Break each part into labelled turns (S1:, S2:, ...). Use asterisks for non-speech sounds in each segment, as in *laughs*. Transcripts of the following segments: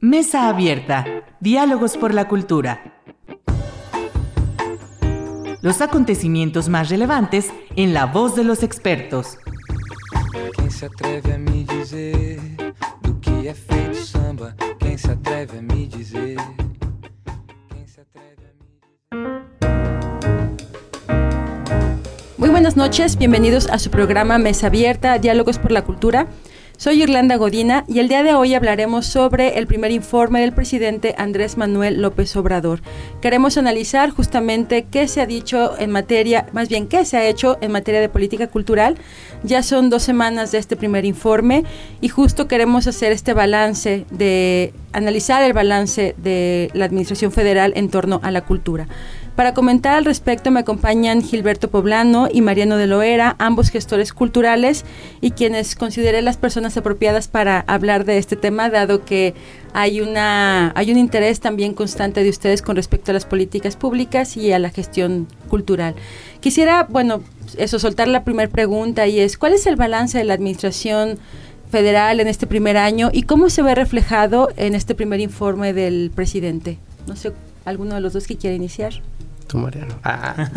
S1: Mesa Abierta. Diálogos por la Cultura. Los acontecimientos más relevantes en la voz de los expertos.
S2: Quem se atreve a me dizer do que é feito samba? Quem se atreve a me dizer? Quem se atreve a me
S3: Muy buenas noches, bienvenidos a su programa Mesa Abierta, Diálogos por la Cultura. Soy Irlanda Godina y el día de hoy hablaremos sobre el primer informe del presidente Andrés Manuel López Obrador. Queremos analizar justamente qué se ha dicho en materia, más bien qué se ha hecho en materia de política cultural. Ya son dos semanas de este primer informe y justo queremos hacer este balance de analizar el balance de la Administración Federal en torno a la cultura. Para comentar al respecto me acompañan Gilberto Poblano y Mariano de Loera, ambos gestores culturales y quienes consideré las personas apropiadas para hablar de este tema, dado que hay, una, hay un interés también constante de ustedes con respecto a las políticas públicas y a la gestión cultural. Quisiera, bueno, eso, soltar la primera pregunta y es, ¿cuál es el balance de la administración federal en este primer año y cómo se ve reflejado en este primer informe del presidente? No sé, ¿alguno de los dos que quiera iniciar?
S4: Tú, Mariano.
S5: Ah.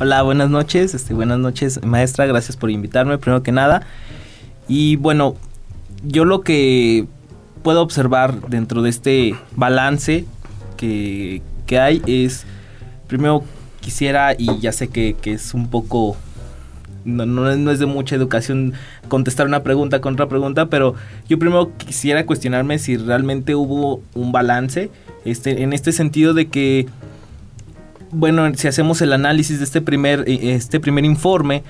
S5: Hola, buenas noches. Este, buenas noches, maestra. Gracias por invitarme, primero que nada. Y bueno, yo lo que puedo observar dentro de este balance que, que hay es, primero quisiera, y ya sé que, es un poco no, no, no, es de mucha educación contestar una pregunta con otra pregunta, pero yo primero quisiera cuestionarme si realmente hubo un balance este, en este sentido de que bueno, si hacemos el análisis de este primer, este primer informe,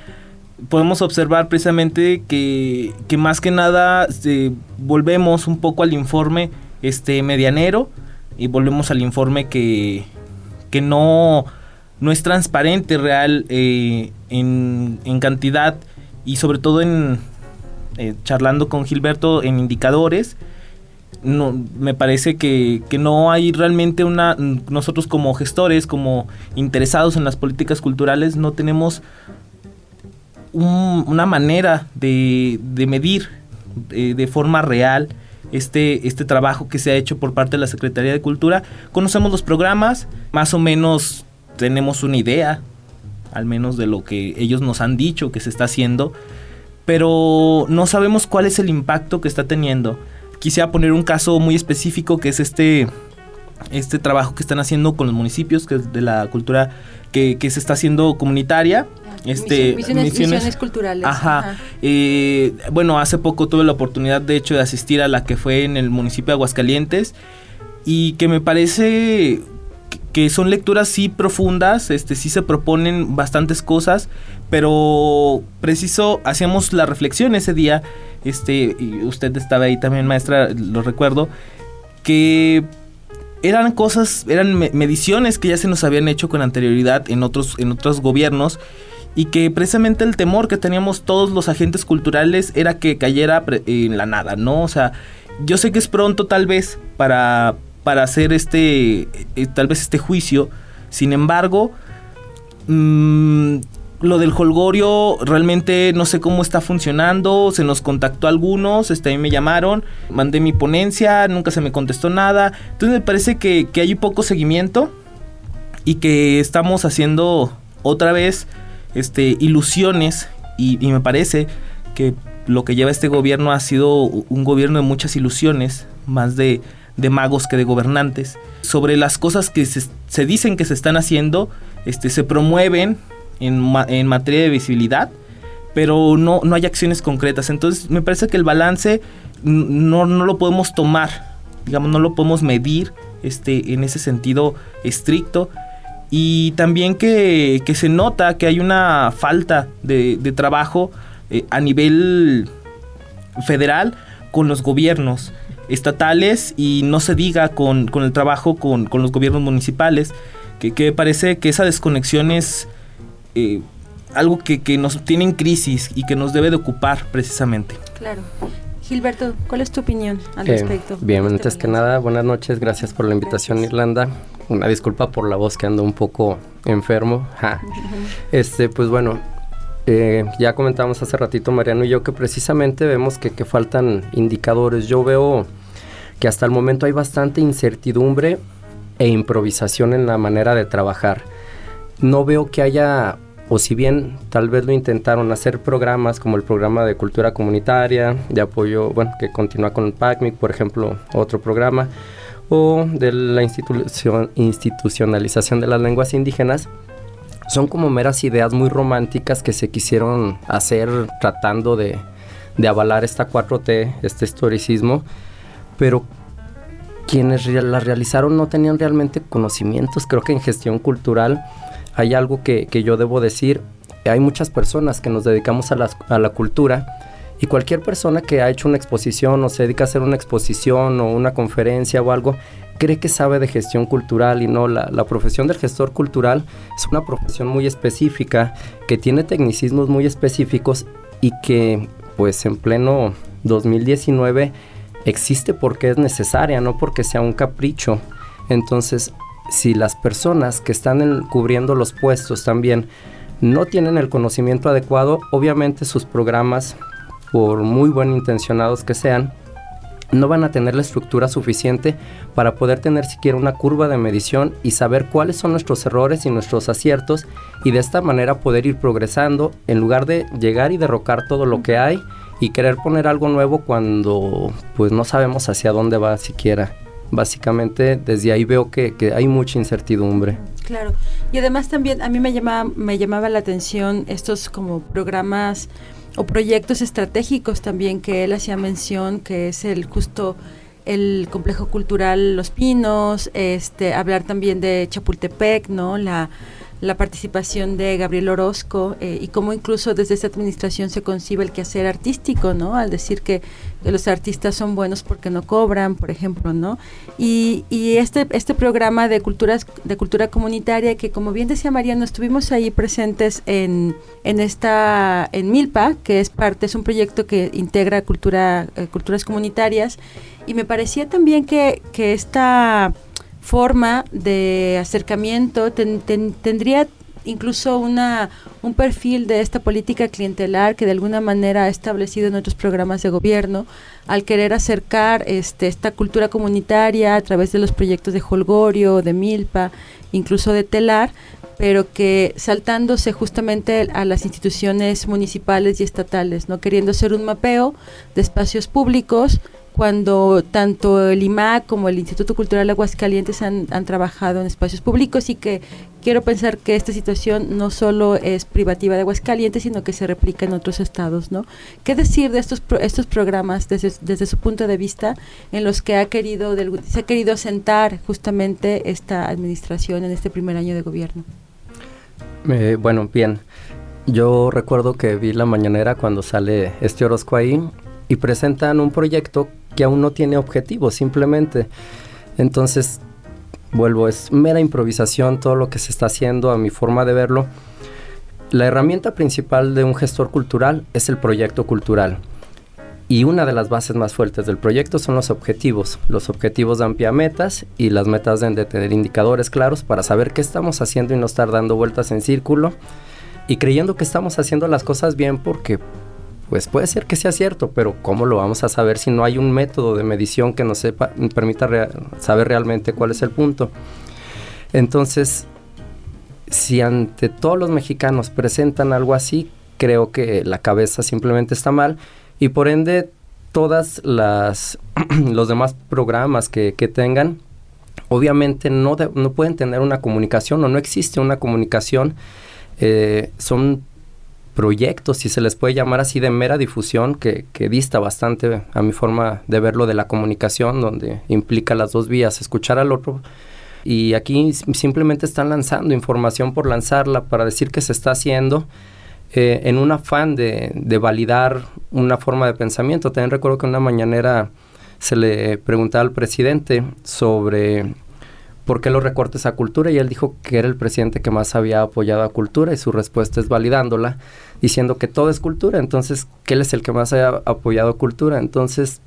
S5: podemos observar precisamente que, que más que nada eh, volvemos un poco al informe este medianero y volvemos al informe que, que no, no es transparente real eh, en, en, cantidad y sobre todo en eh, charlando con Gilberto en indicadores no, me parece que, que, no hay realmente una, nosotros como gestores, como interesados en las políticas culturales, no tenemos un, una manera de, de medir de, de, forma real este, este trabajo que se ha hecho por parte de la Secretaría de Cultura. Conocemos los programas, más o menos tenemos una idea, al menos de lo que ellos nos han dicho que se está haciendo, pero no sabemos cuál es el impacto que está teniendo quisiera poner un caso muy específico que es este, este trabajo que están haciendo con los municipios, que es de la cultura que, que se está haciendo comunitaria. Este,
S3: misiones, misiones, misiones culturales.
S5: Ajá. ajá. Eh, bueno, hace poco tuve la oportunidad, de hecho, de asistir a la que fue en el municipio de Aguascalientes y que me parece que son lecturas sí profundas, este sí se proponen bastantes cosas, pero preciso hacíamos la reflexión ese día, este y usted estaba ahí también maestra, lo recuerdo, que eran cosas, eran mediciones que ya se nos habían hecho con anterioridad en otros en otros gobiernos y que precisamente el temor que teníamos todos los agentes culturales era que cayera en la nada, ¿no? O sea, yo sé que es pronto tal vez para para hacer este, eh, tal vez este juicio. Sin embargo, mmm, lo del holgorio realmente no sé cómo está funcionando. Se nos contactó algunos, este, a mí me llamaron, mandé mi ponencia, nunca se me contestó nada. Entonces me parece que, que hay poco seguimiento y que estamos haciendo otra vez este, ilusiones y, y me parece que lo que lleva este gobierno ha sido un gobierno de muchas ilusiones, más de de magos que de gobernantes. Sobre las cosas que se, se dicen que se están haciendo, este, se promueven en, en materia de visibilidad, pero no, no hay acciones concretas. Entonces me parece que el balance no, no lo podemos tomar, digamos, no lo podemos medir este, en ese sentido estricto. Y también que, que se nota que hay una falta de, de trabajo eh, a nivel federal con los gobiernos estatales y no se diga con, con el trabajo con, con, los gobiernos municipales, que, que, parece que esa desconexión es eh, algo que, que, nos tiene en crisis y que nos debe de ocupar precisamente.
S3: Claro. Gilberto, ¿cuál es tu opinión al
S4: eh,
S3: respecto?
S4: Bien, este antes que nada, buenas noches, gracias por la invitación gracias. Irlanda. Una disculpa por la voz que ando un poco enfermo. *laughs* Ja. Este, pues bueno, eh, ya comentamos hace ratito Mariano y yo que precisamente vemos que, que faltan indicadores. Yo veo que hasta el momento hay bastante incertidumbre e improvisación en la manera de trabajar. No veo que haya, o si bien tal vez lo intentaron hacer programas como el programa de cultura comunitaria, de apoyo, bueno, que continúa con el PACMIC, por ejemplo, otro programa, o de la institucionalización de las lenguas indígenas, son como meras ideas muy románticas que se quisieron hacer tratando de, de avalar esta 4T, este historicismo, pero quienes las realizaron no tenían realmente conocimientos. Creo que en gestión cultural hay algo que, que yo debo decir. Hay muchas personas que nos dedicamos a la, a la cultura y cualquier persona que ha hecho una exposición o se dedica a hacer una exposición o una conferencia o algo, cree que sabe de gestión cultural y no, la, la, profesión del gestor cultural es una profesión muy específica, que tiene tecnicismos muy específicos y que pues en pleno 2019 existe porque es necesaria, no porque sea un capricho. Entonces, si las personas que están cubriendo los puestos también no tienen el conocimiento adecuado, obviamente sus programas, por muy buen intencionados que sean, no van a tener la estructura suficiente para poder tener siquiera una curva de medición y saber cuáles son nuestros errores y nuestros aciertos y de esta manera poder ir progresando en lugar de llegar y derrocar todo lo que hay y querer poner algo nuevo cuando pues no sabemos hacia dónde va siquiera. Básicamente desde ahí veo que, que hay mucha incertidumbre.
S3: Claro, y además también a mí me llamaba, me llamaba la atención estos como programas o proyectos estratégicos también que él hacía mención, que es el justo el complejo cultural Los Pinos, este hablar también de Chapultepec, ¿no? La la participación de Gabriel Orozco eh, y cómo incluso desde esta administración se concibe el quehacer artístico, ¿no? Al decir que, los artistas son buenos porque no cobran, por ejemplo, ¿no? Y, y, este, este programa de, culturas, de cultura comunitaria que, como bien decía Mariano, estuvimos ahí presentes en, en esta, en Milpa, que es parte, es un proyecto que integra cultura, eh, culturas comunitarias, y me parecía también que, que esta forma de acercamiento tendría incluso una, un perfil de esta política clientelar que de alguna manera ha establecido en otros programas de gobierno al querer acercar este, esta cultura comunitaria a través de los proyectos de Holgorio, de Milpa, incluso de Telar, pero que saltándose justamente a las instituciones municipales y estatales, no queriendo hacer un mapeo de espacios públicos cuando tanto el IMAC como el Instituto Cultural Aguascalientes han, han, trabajado en espacios públicos y que quiero pensar que esta situación no solo es privativa de Aguascalientes, sino que se replica en otros estados, ¿no? ¿Qué decir de estos estos programas desde, desde su punto de vista en los que ha querido se ha querido sentar justamente esta administración en este primer año de gobierno?
S4: Eh, bueno, bien. Yo recuerdo que vi la mañanera cuando sale este Orozco ahí y presentan un proyecto que aún no tiene objetivo, simplemente. Entonces, vuelvo, es mera improvisación todo lo que se está haciendo a mi forma de verlo. La herramienta principal de un gestor cultural es el proyecto cultural. Y una de las bases más fuertes del proyecto son los objetivos. Los objetivos dan pie a metas y las metas deben de tener indicadores claros para saber qué estamos haciendo y no estar dando vueltas en círculo y creyendo que estamos haciendo las cosas bien porque pues puede ser que sea cierto, pero ¿cómo lo vamos a saber si no hay un método de medición que nos sepa, permita saber realmente cuál es el punto? Entonces, si ante todos los mexicanos presentan algo así, creo que la cabeza simplemente está mal y por ende todas las *clears throat* los demás programas que, tengan obviamente no, no pueden tener una comunicación o no existe una comunicación eh, son proyectos, si se les puede llamar así, de mera difusión, que, que, dista bastante a mi forma de verlo de la comunicación, donde implica las dos vías, escuchar al otro. Y aquí simplemente están lanzando información por lanzarla para decir que se está haciendo eh, en un afán de, de, validar una forma de pensamiento. También recuerdo que una mañanera se le preguntaba al presidente sobre ¿por qué los recortes a cultura? Y él dijo que era el presidente que más había apoyado a cultura y su respuesta es validándola, diciendo que todo es cultura, entonces que él es el que más haya apoyado a cultura. Entonces,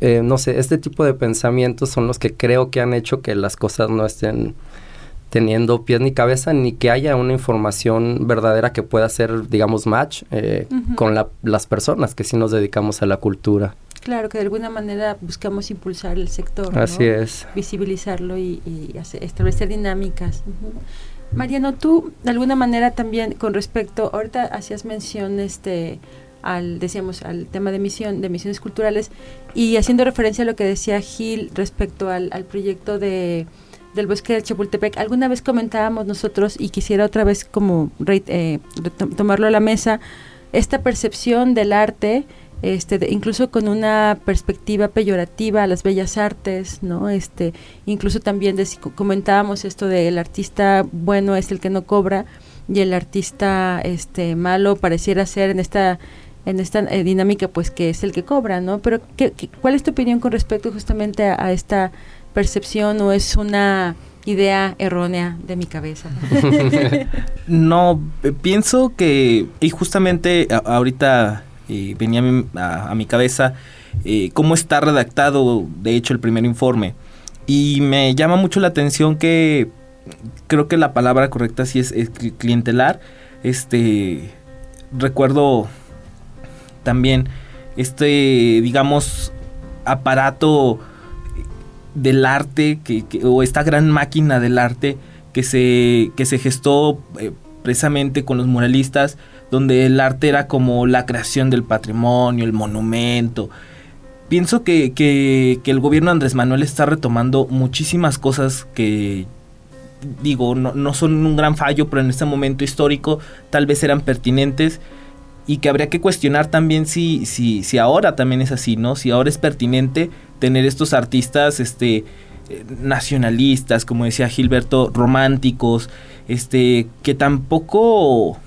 S4: eh, no sé, este tipo de pensamientos son los que creo que han hecho que las cosas no estén teniendo pies ni cabeza, ni que haya una información verdadera que pueda ser, digamos, match eh, uh -huh. con la, las personas que sí nos dedicamos a la cultura.
S3: Claro, que de alguna manera buscamos impulsar el sector.
S4: Así es.
S3: Visibilizarlo y, y establecer dinámicas. Mariano, tú de alguna manera también con respecto, ahorita hacías mención este al decíamos al tema de misión de misiones culturales y haciendo referencia a lo que decía Gil respecto al, proyecto de del bosque de Chapultepec alguna vez comentábamos nosotros y quisiera otra vez como eh, tomarlo a la mesa esta percepción del arte este, incluso con una perspectiva peyorativa a las bellas artes, ¿no? Este, incluso también comentábamos esto de el artista bueno es el que no cobra y el artista este malo pareciera ser en esta en esta eh, dinámica pues que es el que cobra, ¿no? Pero ¿qué, cuál es tu opinión con respecto justamente a, esta percepción o es una idea errónea de mi cabeza? *laughs*
S5: no, pienso que y justamente ahorita venía a mi, cabeza eh, cómo está redactado, de hecho, el primer informe. Y me llama mucho la atención que creo que la palabra correcta sí es, clientelar. Este, recuerdo también este, digamos, aparato del arte que, o esta gran máquina del arte que se, que se gestó eh, precisamente con los muralistas donde el arte era como la creación del patrimonio, el monumento. Pienso que, que, el gobierno Andrés Manuel está retomando muchísimas cosas que, digo, no, no, son un gran fallo, pero en este momento histórico tal vez eran pertinentes y que habría que cuestionar también si, si, si ahora también es así, ¿no? Si ahora es pertinente tener estos artistas, este eh, nacionalistas, como decía Gilberto, románticos, este, que tampoco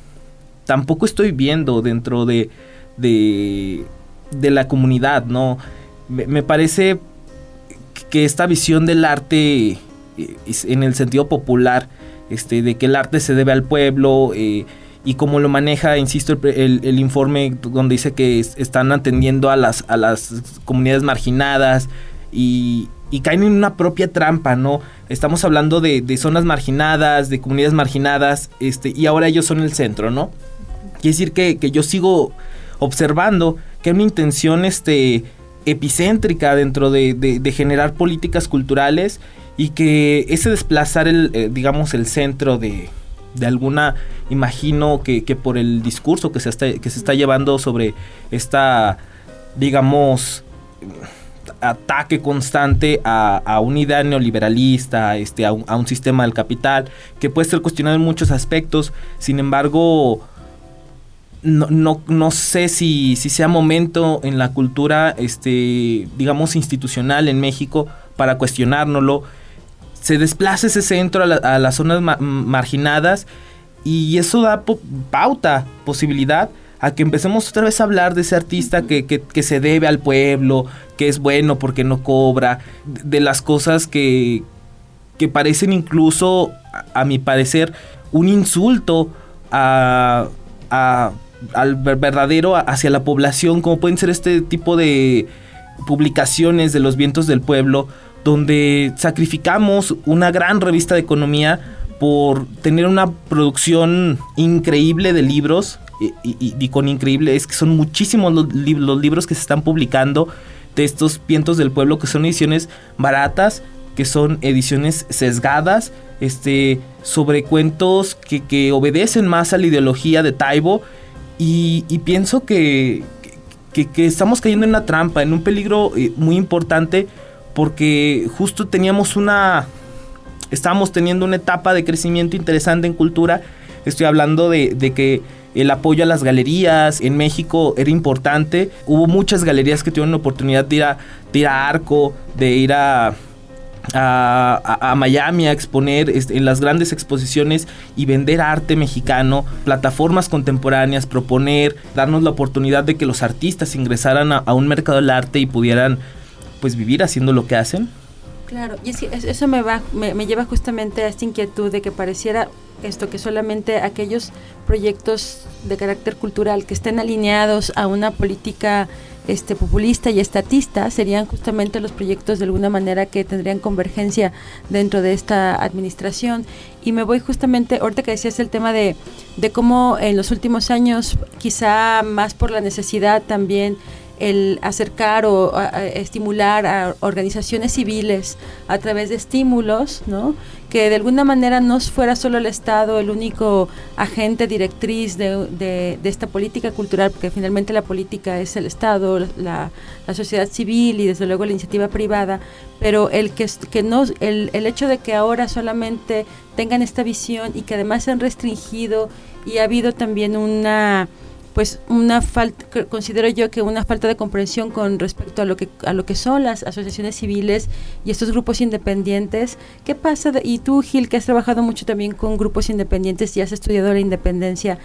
S5: tampoco estoy viendo dentro de, de, la comunidad, ¿no? Me, parece que esta visión del arte eh, en el sentido popular, este, de que el arte se debe al pueblo, eh, y como lo maneja, insisto, el, informe donde dice que están atendiendo a las, a las comunidades marginadas y, caen en una propia trampa, ¿no? Estamos hablando de, de, zonas marginadas, de comunidades marginadas, este, y ahora ellos son el centro, ¿no? Quiere decir que, yo sigo observando que hay una intención este, epicéntrica dentro de, generar políticas culturales y que ese desplazar el, eh, digamos, el centro de, alguna, imagino que, por el discurso que se, está, que se está llevando sobre esta, digamos, ataque constante a, una idea neoliberalista, este, a un, a un, sistema del capital, que puede ser cuestionado en muchos aspectos, sin embargo, no, no, no sé si, si, sea momento en la cultura, este, digamos, institucional en México para cuestionárnoslo. Se desplaza ese centro a, las zonas marginadas y eso da pauta, posibilidad a que empecemos otra vez a hablar de ese artista que, que, se debe al pueblo, que es bueno porque no cobra, de las cosas que, que parecen incluso, a, mi parecer, un insulto a, a al verdadero hacia la población, como pueden ser este tipo de publicaciones de los vientos del pueblo, donde sacrificamos una gran revista de economía por tener una producción increíble de libros, y, con increíble que son muchísimos los, los libros que se están publicando de estos vientos del pueblo, que son ediciones baratas, que son ediciones sesgadas, este, sobre cuentos que, que obedecen más a la ideología de Taibo y, pienso que, estamos cayendo en una trampa, en un peligro eh, muy importante, porque justo teníamos una... Estábamos teniendo una etapa de crecimiento interesante en cultura. Estoy hablando de, de que el apoyo a las galerías en México era importante. Hubo muchas galerías que tuvieron la oportunidad de ir a, de ir a Arco, de ir a a, Miami a exponer este, en las grandes exposiciones y vender arte mexicano, plataformas contemporáneas, proponer, darnos la oportunidad de que los artistas ingresaran a, un mercado del arte y pudieran pues vivir haciendo lo que hacen.
S3: Claro, y eso me, va, me, me lleva justamente a esta inquietud de que pareciera esto que solamente aquellos proyectos de carácter cultural que estén alineados a una política este populista y estatista serían justamente los proyectos de alguna manera que tendrían convergencia dentro de esta administración y me voy justamente ahorita que decías el tema de, de cómo en los últimos años quizá más por la necesidad también el acercar o estimular a organizaciones civiles a través de estímulos, ¿no? Que de alguna manera no fuera solo el Estado el único agente directriz de, de- esta política cultural, porque finalmente la política es el Estado, la, la sociedad civil y desde luego la iniciativa privada, pero el que, que no, el, el hecho de que ahora solamente tengan esta visión y que además se han restringido y ha habido también una pues una falta considero yo que una falta de comprensión con respecto a lo que a lo que son las asociaciones civiles y estos grupos independientes qué pasa de- y tú Gil que has trabajado mucho también con grupos independientes y has estudiado la independencia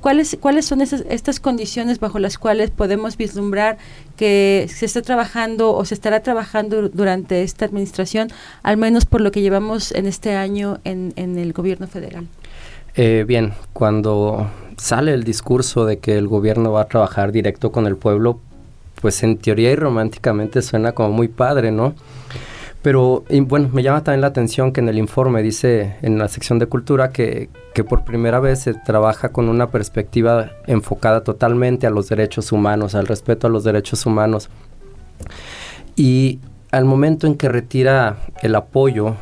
S3: ¿Cuáles, ¿Cuáles son esas, estas condiciones bajo las cuales podemos vislumbrar que se está trabajando o se estará trabajando durante esta administración, al menos por lo que llevamos en este año en, en el gobierno federal?
S4: Eh, bien, cuando sale el discurso de que el gobierno va a trabajar directo con el pueblo, pues en teoría y románticamente suena como muy padre, ¿no? Pero y bueno, me llama también la atención que en el informe dice en la sección de cultura que, que por primera vez se trabaja con una perspectiva enfocada totalmente a los derechos humanos, al respeto a los derechos humanos. Y al momento en que retira el apoyo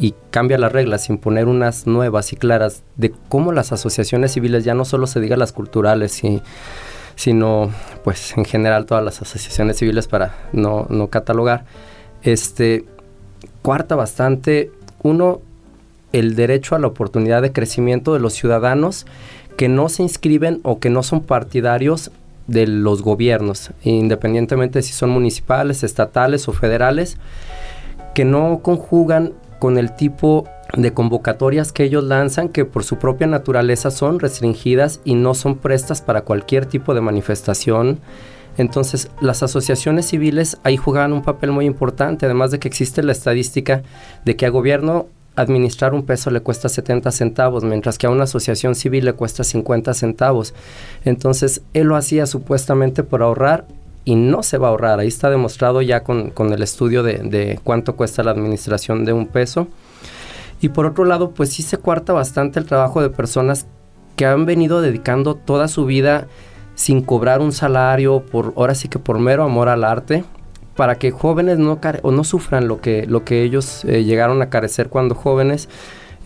S4: y cambia las reglas sin poner unas nuevas y claras de cómo las asociaciones civiles, ya no solo se diga las culturales, sino pues en general todas las asociaciones civiles para no, no catalogar, este, cuarta bastante, uno, el derecho a la oportunidad de crecimiento de los ciudadanos que no se inscriben o que no son partidarios de los gobiernos, independientemente de si son municipales, estatales o federales, que no conjugan con el tipo de convocatorias que ellos lanzan que por su propia naturaleza son restringidas y no son prestas para cualquier tipo de manifestación. Entonces las asociaciones civiles ahí jugaban un papel muy importante, además de que existe la estadística de que a gobierno administrar un peso le cuesta 70 centavos, mientras que a una asociación civil le cuesta 50 centavos. Entonces él lo hacía supuestamente por ahorrar y no se va a ahorrar. Ahí está demostrado ya con, con el estudio de, de, cuánto cuesta la administración de un peso. Y por otro lado, pues sí se cuarta bastante el trabajo de personas que han venido dedicando toda su vida sin cobrar un salario, por ahora sí que por mero amor al arte, para que jóvenes no, o no sufran lo que, lo que ellos eh, llegaron a carecer cuando jóvenes.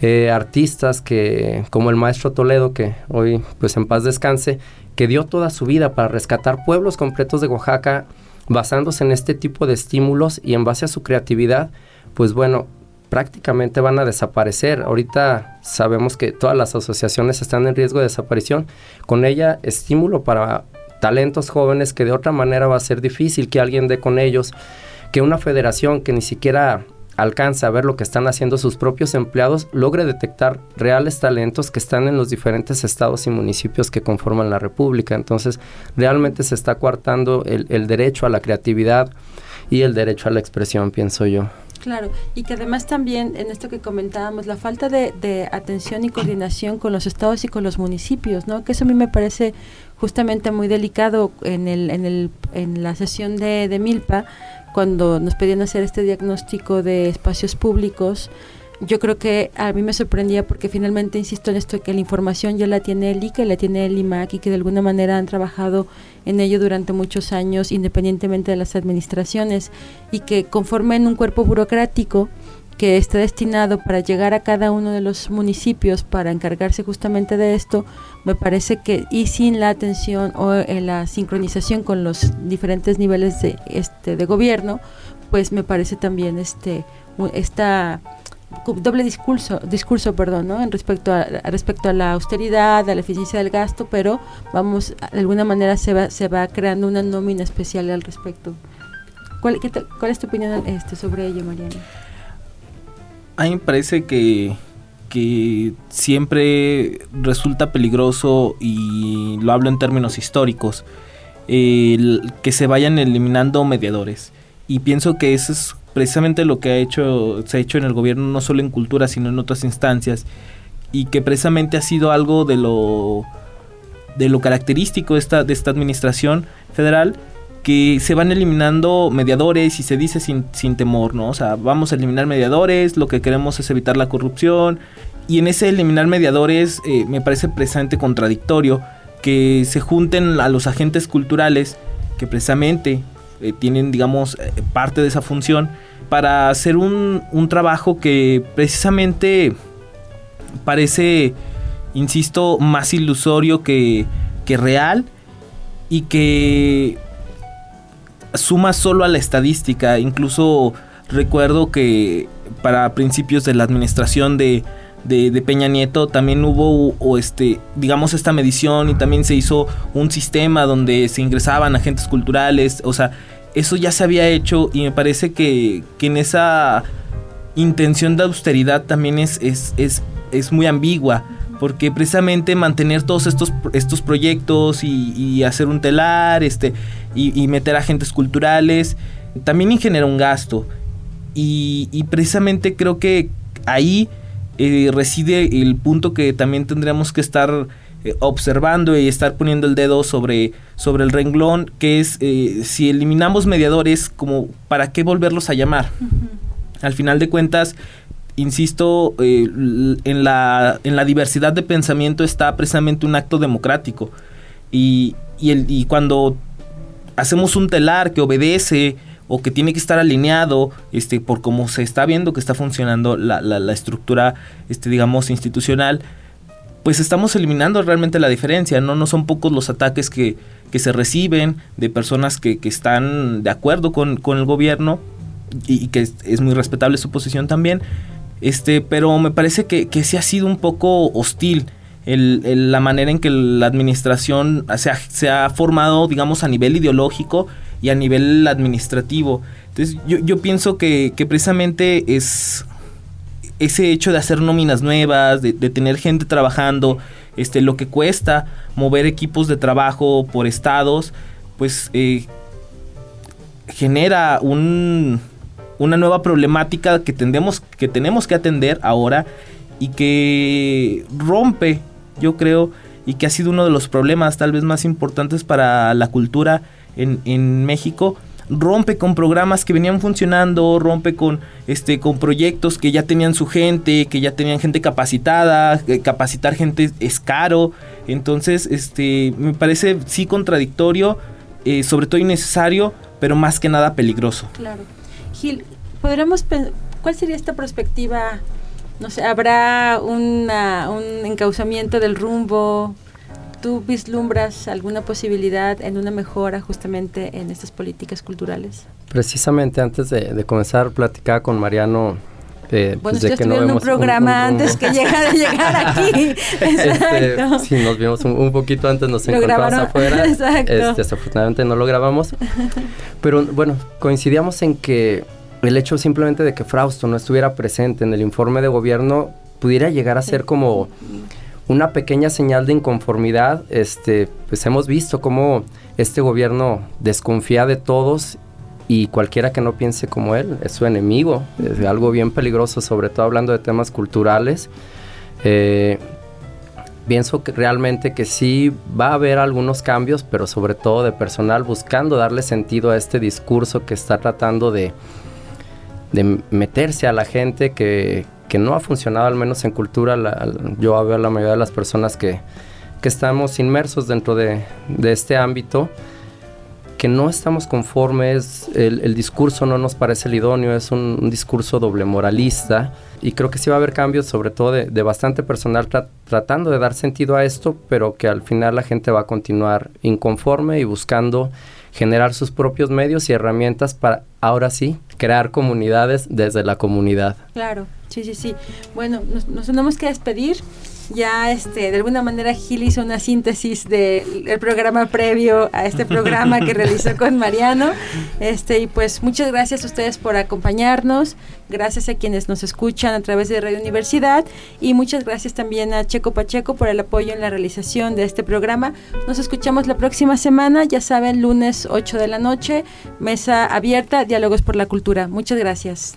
S4: Eh, artistas que como el maestro Toledo que hoy pues en paz descanse que dio toda su vida para rescatar pueblos completos de Oaxaca basándose en este tipo de estímulos y en base a su creatividad, pues bueno, prácticamente van a desaparecer. Ahorita sabemos que todas las asociaciones están en riesgo de desaparición. Con ella, estímulo para talentos jóvenes que de otra manera va a ser difícil que alguien dé con ellos, que una federación que ni siquiera alcanza a ver lo que están haciendo sus propios empleados, logre detectar reales talentos que están en los diferentes estados y municipios que conforman la República. Entonces, realmente se está coartando el, el derecho a la creatividad y el derecho a la expresión, pienso yo.
S3: Claro, y que además también en esto que comentábamos, la falta de, de, atención y coordinación con los estados y con los municipios, ¿no? Que eso a mí me parece justamente muy delicado en, el, en, el, en la sesión de, de Milpa, cuando nos pedían hacer este diagnóstico de espacios públicos. Yo creo que a mí me sorprendía porque finalmente insisto en esto que la información ya la tiene el ICA, la tiene el IMAC y que de alguna manera han trabajado en ello durante muchos años independientemente de las administraciones y que conformen un cuerpo burocrático que está destinado para llegar a cada uno de los municipios para encargarse justamente de esto, me parece que y sin la atención o en la sincronización con los diferentes niveles de este de gobierno, pues me parece también este esta doble discurso, discurso, perdón, ¿no? En respecto a, a, respecto a la austeridad, a la eficiencia del gasto, pero vamos, de alguna manera se va, se va creando una nómina especial al respecto. ¿Cuál, te, cuál es tu opinión este, sobre ello, Mariana?
S5: A mí me parece que, que siempre resulta peligroso, y lo hablo en términos históricos, que se vayan eliminando mediadores. Y pienso que eso es precisamente lo que ha hecho, se ha hecho en el gobierno, no solo en cultura, sino en otras instancias, y que precisamente ha sido algo de lo, de lo característico esta, de esta administración federal, que se van eliminando mediadores y se dice sin, sin temor, ¿no? O sea, vamos a eliminar mediadores, lo que queremos es evitar la corrupción, y en ese eliminar mediadores eh, me parece precisamente contradictorio que se junten a los agentes culturales que precisamente eh, tienen, digamos, eh, parte de esa función para hacer un, un trabajo que precisamente parece, insisto, más ilusorio que, que real y que suma solo a la estadística. Incluso recuerdo que para principios de la administración de, de, Peña Nieto también hubo este digamos esta medición y también se hizo un sistema donde se ingresaban agentes culturales o sea eso ya se había hecho y me parece que, que en esa intención de austeridad también es, es, es, es muy ambigua porque precisamente mantener todos estos, estos proyectos y, hacer un telar este, y, meter agentes culturales también genera un gasto y, precisamente creo que ahí eh, reside el punto que también tendríamos que estar eh, observando y estar poniendo el dedo sobre, sobre el renglón, que es eh, si eliminamos mediadores, como para qué volverlos a llamar. Al final de cuentas, insisto, en, la, en la diversidad de pensamiento está precisamente un acto democrático. Y, y, el, y cuando hacemos un telar que obedece o que tiene que estar alineado este, por cómo se está viendo que está funcionando la, la, estructura, este, digamos, institucional, pues estamos eliminando realmente la diferencia, ¿no? No son pocos los ataques que, que se reciben de personas que, que están de acuerdo con, con el gobierno y, que es, muy respetable su posición también, este, pero me parece que, que sí ha sido un poco hostil la manera en que la administración se ha, formado, digamos, a nivel ideológico y a nivel administrativo. Entonces yo, pienso que, que, precisamente es ese hecho de hacer nóminas nuevas, de, tener gente trabajando, este, lo que cuesta mover equipos de trabajo por estados, pues eh, genera un, una nueva problemática que, tendemos, que tenemos que atender ahora y que rompe, yo creo, y que ha sido uno de los problemas tal vez más importantes para la cultura en, México, rompe con programas que venían funcionando, rompe con este con proyectos que ya tenían su gente, que ya tenían gente capacitada, eh, capacitar gente es caro, entonces este me parece sí contradictorio, eh, sobre todo innecesario, pero más que nada peligroso.
S3: Claro. Gil, podremos ¿cuál sería esta perspectiva? No sé, habrá una, un encauzamiento del rumbo ¿Tú vislumbras alguna posibilidad en una mejora justamente en estas políticas culturales?
S4: Precisamente antes de, comenzar, platicaba con Mariano
S3: eh, bueno, pues que no un programa antes que llegar, llegar aquí. *laughs*
S4: Este, sí, nos vimos un, poquito antes, nos encontramos afuera. *laughs* Exacto. Este, desafortunadamente no lo grabamos. Pero bueno, coincidíamos en que el hecho simplemente de que Frausto no estuviera presente en el informe de gobierno pudiera llegar a ser como una pequeña señal de inconformidad. Este, pues hemos visto cómo este gobierno desconfía de todos y cualquiera que no piense como él es su enemigo. Es algo bien peligroso, sobre todo hablando de temas culturales. Eh, pienso que realmente que sí va a haber algunos cambios, pero sobre todo de personal buscando darle sentido a este discurso que está tratando de, de meterse a la gente que, que no ha funcionado, al menos en cultura. yo veo a la mayoría de las personas que, que estamos inmersos dentro de, de, este ámbito, que no estamos conformes, el, el, discurso no nos parece el idóneo, es un, discurso doble moralista. Y creo que sí va a haber cambios, sobre todo de, de bastante personal tratando de dar sentido a esto, pero que al final la gente va a continuar inconforme y buscando generar sus propios medios y herramientas para ahora sí crear comunidades desde la comunidad.
S3: Claro. Sí, sí, sí. Bueno, nos, tenemos que despedir. Ya, este, de alguna manera, Gil hizo una síntesis del programa previo a este *laughs* programa que realizó con Mariano. Este, y pues muchas gracias a ustedes por acompañarnos. Gracias a quienes nos escuchan a través de Radio Universidad. Y muchas gracias también a Checo Pacheco por el apoyo en la realización de este programa. Nos escuchamos la próxima semana, ya saben, lunes 8 de la noche, mesa abierta, Diálogos por la Cultura. Muchas gracias.